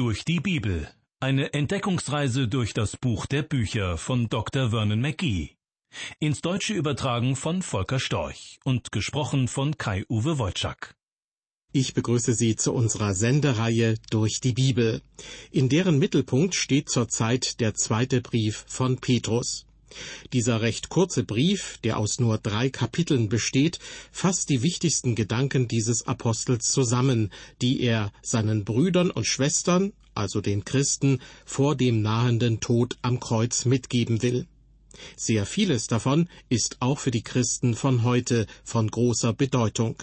durch die Bibel. Eine Entdeckungsreise durch das Buch der Bücher von Dr. Vernon McGee. Ins Deutsche übertragen von Volker Storch und gesprochen von Kai-Uwe Wojczak. Ich begrüße Sie zu unserer Sendereihe Durch die Bibel. In deren Mittelpunkt steht zurzeit der zweite Brief von Petrus. Dieser recht kurze Brief, der aus nur drei Kapiteln besteht, fasst die wichtigsten Gedanken dieses Apostels zusammen, die er seinen Brüdern und Schwestern, also den Christen, vor dem nahenden Tod am Kreuz mitgeben will. Sehr vieles davon ist auch für die Christen von heute von großer Bedeutung.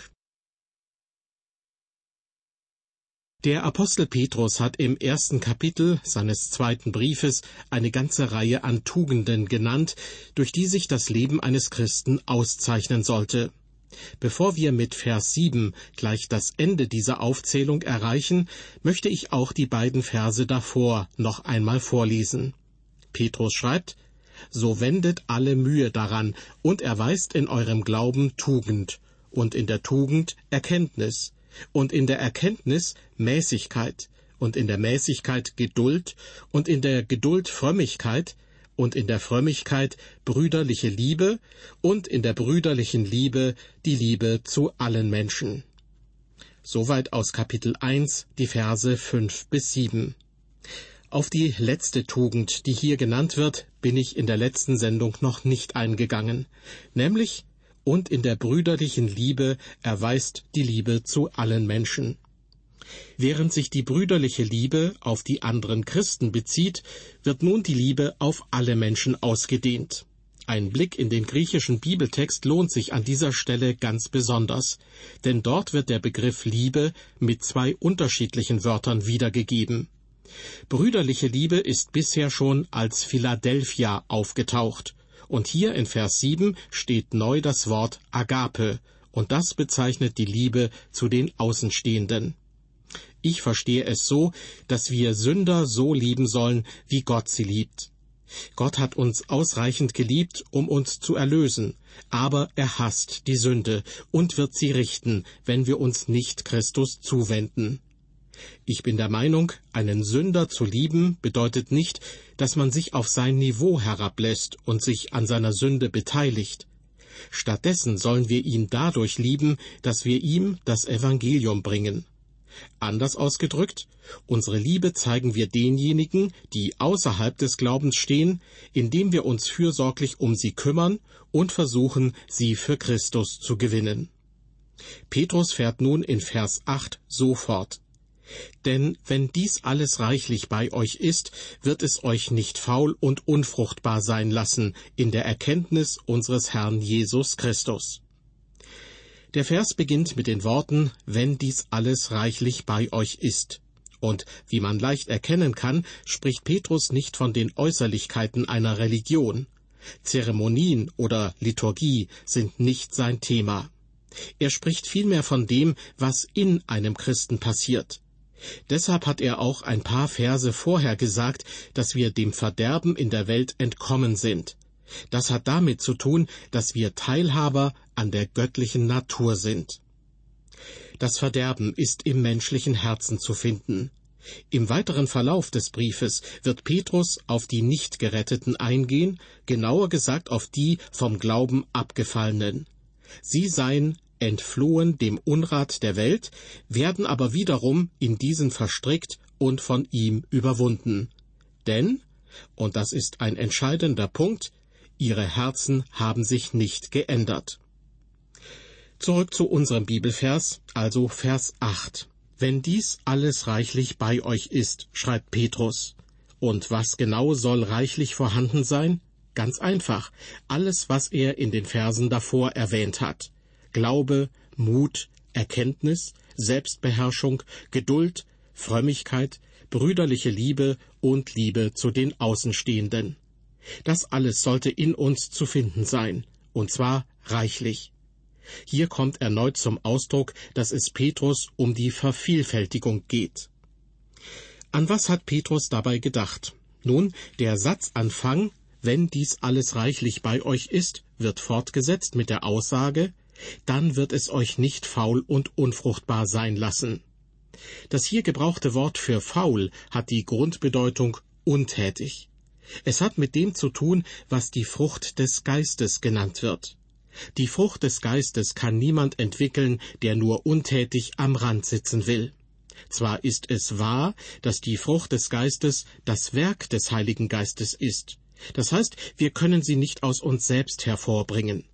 Der Apostel Petrus hat im ersten Kapitel seines zweiten Briefes eine ganze Reihe an Tugenden genannt, durch die sich das Leben eines Christen auszeichnen sollte. Bevor wir mit Vers 7 gleich das Ende dieser Aufzählung erreichen, möchte ich auch die beiden Verse davor noch einmal vorlesen. Petrus schreibt, So wendet alle Mühe daran und erweist in eurem Glauben Tugend und in der Tugend Erkenntnis und in der Erkenntnis Mäßigkeit und in der Mäßigkeit Geduld und in der Geduld Frömmigkeit und in der Frömmigkeit brüderliche Liebe und in der brüderlichen Liebe die Liebe zu allen Menschen. Soweit aus Kapitel 1, die Verse 5 bis 7. Auf die letzte Tugend, die hier genannt wird, bin ich in der letzten Sendung noch nicht eingegangen, nämlich und in der brüderlichen Liebe erweist die Liebe zu allen Menschen. Während sich die brüderliche Liebe auf die anderen Christen bezieht, wird nun die Liebe auf alle Menschen ausgedehnt. Ein Blick in den griechischen Bibeltext lohnt sich an dieser Stelle ganz besonders, denn dort wird der Begriff Liebe mit zwei unterschiedlichen Wörtern wiedergegeben. Brüderliche Liebe ist bisher schon als Philadelphia aufgetaucht, und hier in Vers 7 steht neu das Wort Agape, und das bezeichnet die Liebe zu den Außenstehenden. Ich verstehe es so, dass wir Sünder so lieben sollen, wie Gott sie liebt. Gott hat uns ausreichend geliebt, um uns zu erlösen, aber er hasst die Sünde und wird sie richten, wenn wir uns nicht Christus zuwenden. Ich bin der Meinung, einen Sünder zu lieben bedeutet nicht, dass man sich auf sein Niveau herablässt und sich an seiner Sünde beteiligt. Stattdessen sollen wir ihn dadurch lieben, dass wir ihm das Evangelium bringen. Anders ausgedrückt, unsere Liebe zeigen wir denjenigen, die außerhalb des Glaubens stehen, indem wir uns fürsorglich um sie kümmern und versuchen, sie für Christus zu gewinnen. Petrus fährt nun in Vers 8 so fort. Denn wenn dies alles reichlich bei euch ist, wird es euch nicht faul und unfruchtbar sein lassen in der Erkenntnis unseres Herrn Jesus Christus. Der Vers beginnt mit den Worten, wenn dies alles reichlich bei euch ist. Und wie man leicht erkennen kann, spricht Petrus nicht von den Äußerlichkeiten einer Religion. Zeremonien oder Liturgie sind nicht sein Thema. Er spricht vielmehr von dem, was in einem Christen passiert. Deshalb hat er auch ein paar Verse vorher gesagt, dass wir dem Verderben in der Welt entkommen sind. Das hat damit zu tun, dass wir Teilhaber an der göttlichen Natur sind. Das Verderben ist im menschlichen Herzen zu finden. Im weiteren Verlauf des Briefes wird Petrus auf die Nichtgeretteten eingehen, genauer gesagt auf die vom Glauben abgefallenen. Sie seien entflohen dem Unrat der Welt, werden aber wiederum in diesen verstrickt und von ihm überwunden. Denn, und das ist ein entscheidender Punkt, ihre Herzen haben sich nicht geändert. Zurück zu unserem Bibelvers, also Vers 8. Wenn dies alles reichlich bei euch ist, schreibt Petrus. Und was genau soll reichlich vorhanden sein? Ganz einfach, alles, was er in den Versen davor erwähnt hat. Glaube, Mut, Erkenntnis, Selbstbeherrschung, Geduld, Frömmigkeit, brüderliche Liebe und Liebe zu den Außenstehenden. Das alles sollte in uns zu finden sein, und zwar reichlich. Hier kommt erneut zum Ausdruck, dass es Petrus um die Vervielfältigung geht. An was hat Petrus dabei gedacht? Nun, der Satzanfang, wenn dies alles reichlich bei euch ist, wird fortgesetzt mit der Aussage, dann wird es euch nicht faul und unfruchtbar sein lassen. Das hier gebrauchte Wort für faul hat die Grundbedeutung untätig. Es hat mit dem zu tun, was die Frucht des Geistes genannt wird. Die Frucht des Geistes kann niemand entwickeln, der nur untätig am Rand sitzen will. Zwar ist es wahr, dass die Frucht des Geistes das Werk des Heiligen Geistes ist. Das heißt, wir können sie nicht aus uns selbst hervorbringen.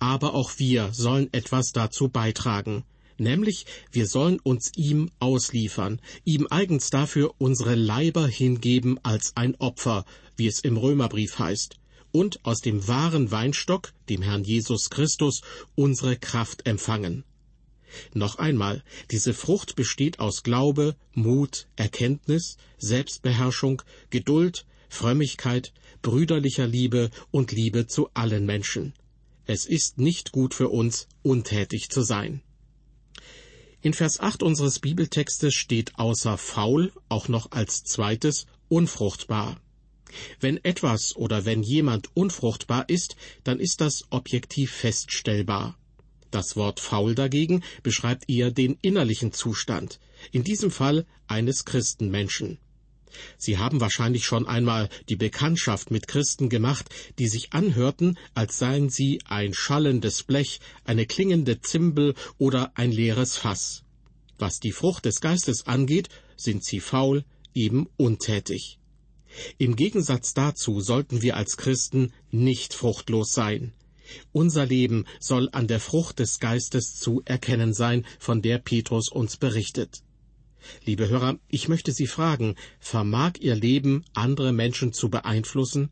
Aber auch wir sollen etwas dazu beitragen, nämlich wir sollen uns ihm ausliefern, ihm eigens dafür unsere Leiber hingeben als ein Opfer, wie es im Römerbrief heißt, und aus dem wahren Weinstock, dem Herrn Jesus Christus, unsere Kraft empfangen. Noch einmal, diese Frucht besteht aus Glaube, Mut, Erkenntnis, Selbstbeherrschung, Geduld, Frömmigkeit, brüderlicher Liebe und Liebe zu allen Menschen. Es ist nicht gut für uns, untätig zu sein. In Vers 8 unseres Bibeltextes steht außer faul auch noch als zweites unfruchtbar. Wenn etwas oder wenn jemand unfruchtbar ist, dann ist das objektiv feststellbar. Das Wort faul dagegen beschreibt eher den innerlichen Zustand, in diesem Fall eines Christenmenschen. Sie haben wahrscheinlich schon einmal die Bekanntschaft mit Christen gemacht, die sich anhörten, als seien sie ein schallendes Blech, eine klingende Zimbel oder ein leeres Fass. Was die Frucht des Geistes angeht, sind sie faul, eben untätig. Im Gegensatz dazu sollten wir als Christen nicht fruchtlos sein. Unser Leben soll an der Frucht des Geistes zu erkennen sein, von der Petrus uns berichtet. Liebe Hörer, ich möchte Sie fragen, vermag Ihr Leben andere Menschen zu beeinflussen?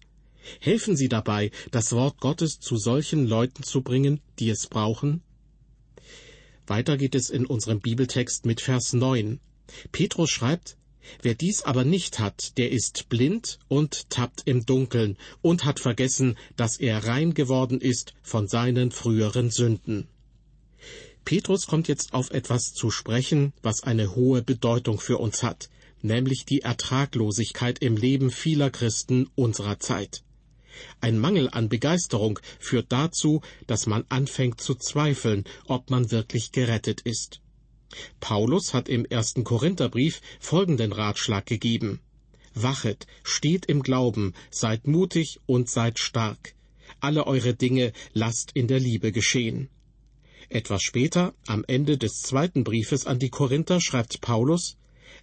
Helfen Sie dabei, das Wort Gottes zu solchen Leuten zu bringen, die es brauchen? Weiter geht es in unserem Bibeltext mit Vers 9. Petrus schreibt, Wer dies aber nicht hat, der ist blind und tappt im Dunkeln und hat vergessen, dass er rein geworden ist von seinen früheren Sünden. Petrus kommt jetzt auf etwas zu sprechen, was eine hohe Bedeutung für uns hat, nämlich die Ertraglosigkeit im Leben vieler Christen unserer Zeit. Ein Mangel an Begeisterung führt dazu, dass man anfängt zu zweifeln, ob man wirklich gerettet ist. Paulus hat im ersten Korintherbrief folgenden Ratschlag gegeben. Wachet, steht im Glauben, seid mutig und seid stark. Alle eure Dinge lasst in der Liebe geschehen. Etwas später, am Ende des zweiten Briefes an die Korinther, schreibt Paulus,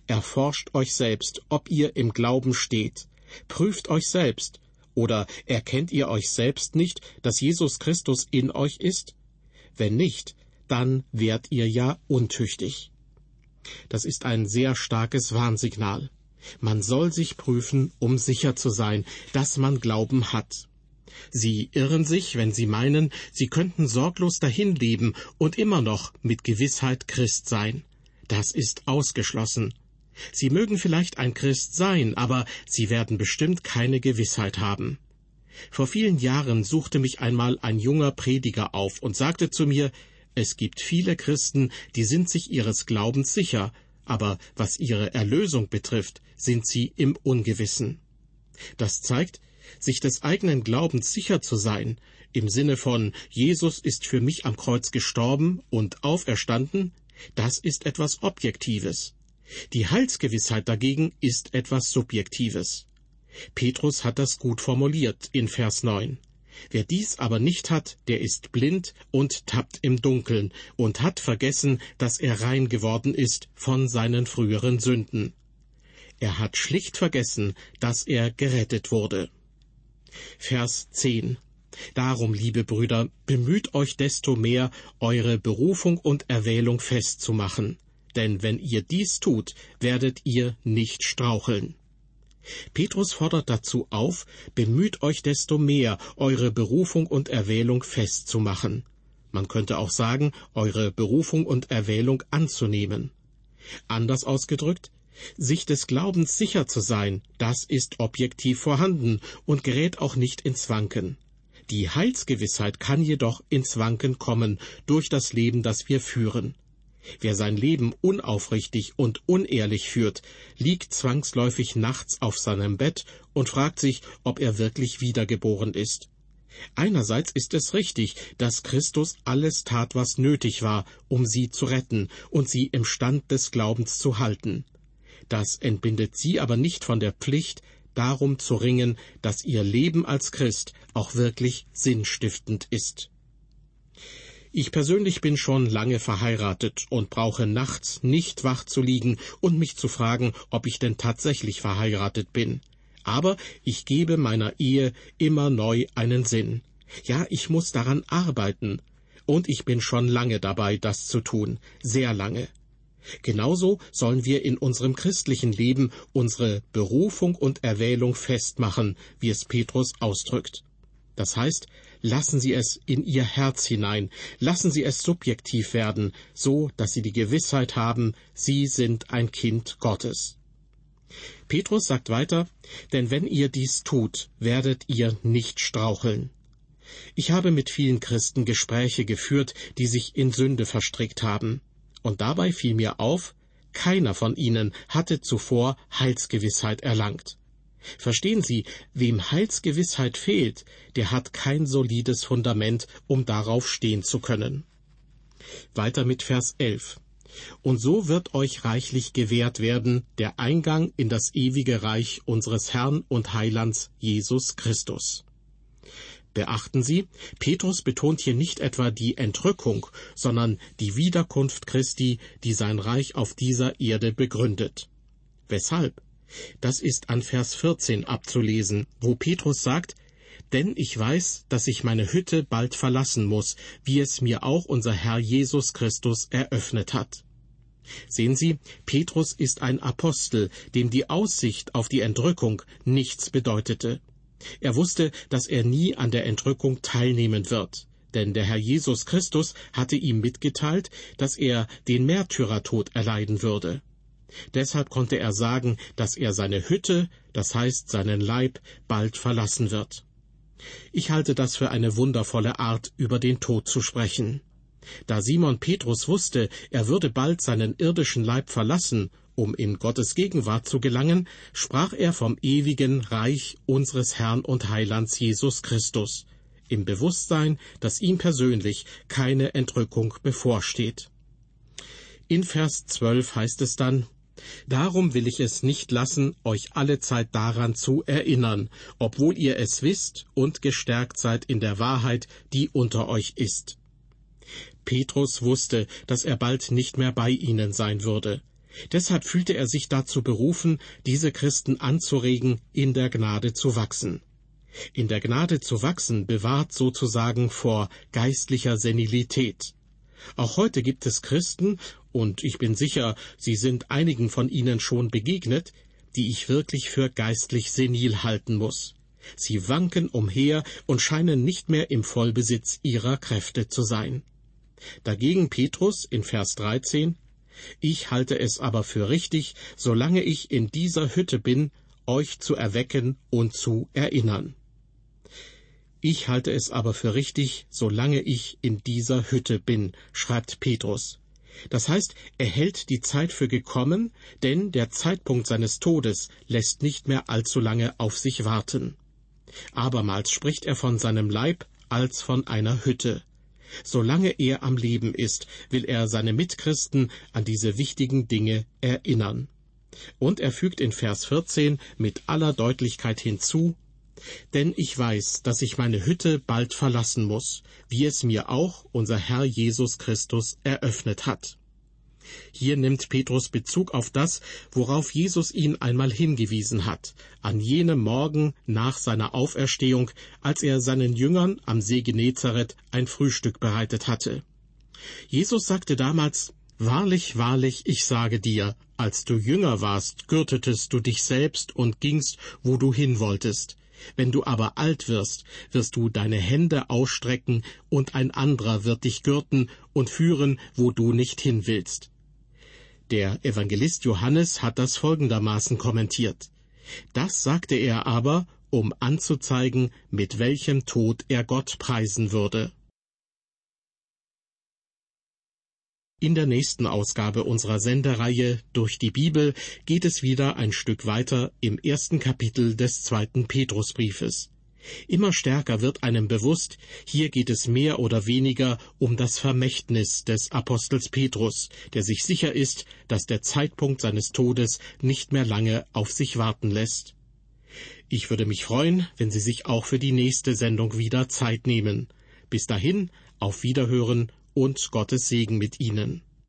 Erforscht euch selbst, ob ihr im Glauben steht. Prüft euch selbst. Oder erkennt ihr euch selbst nicht, dass Jesus Christus in euch ist? Wenn nicht, dann wärt ihr ja untüchtig. Das ist ein sehr starkes Warnsignal. Man soll sich prüfen, um sicher zu sein, dass man Glauben hat. Sie irren sich, wenn sie meinen, sie könnten sorglos dahinleben und immer noch mit Gewissheit Christ sein. Das ist ausgeschlossen. Sie mögen vielleicht ein Christ sein, aber sie werden bestimmt keine Gewissheit haben. Vor vielen Jahren suchte mich einmal ein junger Prediger auf und sagte zu mir, es gibt viele Christen, die sind sich ihres Glaubens sicher, aber was ihre Erlösung betrifft, sind sie im Ungewissen. Das zeigt, sich des eigenen Glaubens sicher zu sein, im Sinne von Jesus ist für mich am Kreuz gestorben und auferstanden, das ist etwas Objektives. Die Heilsgewissheit dagegen ist etwas Subjektives. Petrus hat das gut formuliert in Vers 9. Wer dies aber nicht hat, der ist blind und tappt im Dunkeln und hat vergessen, dass er rein geworden ist von seinen früheren Sünden. Er hat schlicht vergessen, dass er gerettet wurde. Vers 10 Darum, liebe Brüder, bemüht euch desto mehr, eure Berufung und Erwählung festzumachen, denn wenn ihr dies tut, werdet ihr nicht straucheln. Petrus fordert dazu auf, bemüht euch desto mehr, eure Berufung und Erwählung festzumachen. Man könnte auch sagen, eure Berufung und Erwählung anzunehmen. Anders ausgedrückt, sich des Glaubens sicher zu sein, das ist objektiv vorhanden und gerät auch nicht ins Wanken. Die Heilsgewissheit kann jedoch ins Wanken kommen durch das Leben, das wir führen. Wer sein Leben unaufrichtig und unehrlich führt, liegt zwangsläufig nachts auf seinem Bett und fragt sich, ob er wirklich wiedergeboren ist. Einerseits ist es richtig, dass Christus alles tat, was nötig war, um sie zu retten und sie im Stand des Glaubens zu halten. Das entbindet sie aber nicht von der Pflicht, darum zu ringen, dass ihr Leben als Christ auch wirklich sinnstiftend ist. Ich persönlich bin schon lange verheiratet und brauche nachts nicht wach zu liegen und mich zu fragen, ob ich denn tatsächlich verheiratet bin. Aber ich gebe meiner Ehe immer neu einen Sinn. Ja, ich muss daran arbeiten. Und ich bin schon lange dabei, das zu tun, sehr lange. Genauso sollen wir in unserem christlichen Leben unsere Berufung und Erwählung festmachen, wie es Petrus ausdrückt. Das heißt, lassen Sie es in Ihr Herz hinein, lassen Sie es subjektiv werden, so dass Sie die Gewissheit haben, Sie sind ein Kind Gottes. Petrus sagt weiter, denn wenn ihr dies tut, werdet ihr nicht straucheln. Ich habe mit vielen Christen Gespräche geführt, die sich in Sünde verstrickt haben. Und dabei fiel mir auf, keiner von ihnen hatte zuvor Heilsgewissheit erlangt. Verstehen Sie, wem Heilsgewissheit fehlt, der hat kein solides Fundament, um darauf stehen zu können. Weiter mit Vers 11. Und so wird euch reichlich gewährt werden der Eingang in das ewige Reich unseres Herrn und Heilands Jesus Christus. Beachten Sie, Petrus betont hier nicht etwa die Entrückung, sondern die Wiederkunft Christi, die sein Reich auf dieser Erde begründet. Weshalb? Das ist an Vers 14 abzulesen, wo Petrus sagt, denn ich weiß, dass ich meine Hütte bald verlassen muss, wie es mir auch unser Herr Jesus Christus eröffnet hat. Sehen Sie, Petrus ist ein Apostel, dem die Aussicht auf die Entrückung nichts bedeutete. Er wusste, dass er nie an der Entrückung teilnehmen wird, denn der Herr Jesus Christus hatte ihm mitgeteilt, dass er den Märtyrertod erleiden würde. Deshalb konnte er sagen, dass er seine Hütte, das heißt seinen Leib, bald verlassen wird. Ich halte das für eine wundervolle Art, über den Tod zu sprechen. Da Simon Petrus wusste, er würde bald seinen irdischen Leib verlassen um in Gottes Gegenwart zu gelangen, sprach er vom ewigen Reich unseres Herrn und Heilands Jesus Christus, im Bewusstsein, dass ihm persönlich keine Entrückung bevorsteht. In Vers 12 heißt es dann, Darum will ich es nicht lassen, euch alle Zeit daran zu erinnern, obwohl ihr es wisst und gestärkt seid in der Wahrheit, die unter euch ist. Petrus wusste, dass er bald nicht mehr bei ihnen sein würde. Deshalb fühlte er sich dazu berufen, diese Christen anzuregen, in der Gnade zu wachsen. In der Gnade zu wachsen bewahrt sozusagen vor geistlicher Senilität. Auch heute gibt es Christen, und ich bin sicher, Sie sind einigen von ihnen schon begegnet, die ich wirklich für geistlich senil halten muss. Sie wanken umher und scheinen nicht mehr im Vollbesitz ihrer Kräfte zu sein. Dagegen Petrus in Vers 13 ich halte es aber für richtig, solange ich in dieser Hütte bin, euch zu erwecken und zu erinnern. Ich halte es aber für richtig, solange ich in dieser Hütte bin, schreibt Petrus. Das heißt, er hält die Zeit für gekommen, denn der Zeitpunkt seines Todes lässt nicht mehr allzu lange auf sich warten. Abermals spricht er von seinem Leib als von einer Hütte. Solange er am Leben ist, will er seine Mitchristen an diese wichtigen Dinge erinnern. Und er fügt in Vers 14 mit aller Deutlichkeit hinzu, denn ich weiß, dass ich meine Hütte bald verlassen muss, wie es mir auch unser Herr Jesus Christus eröffnet hat. Hier nimmt Petrus Bezug auf das, worauf Jesus ihn einmal hingewiesen hat, an jenem Morgen nach seiner Auferstehung, als er seinen Jüngern am See Genezareth ein Frühstück bereitet hatte. Jesus sagte damals, Wahrlich, wahrlich, ich sage dir, als du jünger warst, gürtetest du dich selbst und gingst, wo du hin wolltest. Wenn du aber alt wirst, wirst du deine Hände ausstrecken, und ein anderer wird dich gürten und führen, wo du nicht hin willst. Der Evangelist Johannes hat das folgendermaßen kommentiert. Das sagte er aber, um anzuzeigen, mit welchem Tod er Gott preisen würde. In der nächsten Ausgabe unserer Sendereihe Durch die Bibel geht es wieder ein Stück weiter im ersten Kapitel des zweiten Petrusbriefes. Immer stärker wird einem bewusst, hier geht es mehr oder weniger um das Vermächtnis des Apostels Petrus, der sich sicher ist, dass der Zeitpunkt seines Todes nicht mehr lange auf sich warten lässt. Ich würde mich freuen, wenn Sie sich auch für die nächste Sendung wieder Zeit nehmen. Bis dahin, auf Wiederhören und Gottes Segen mit Ihnen.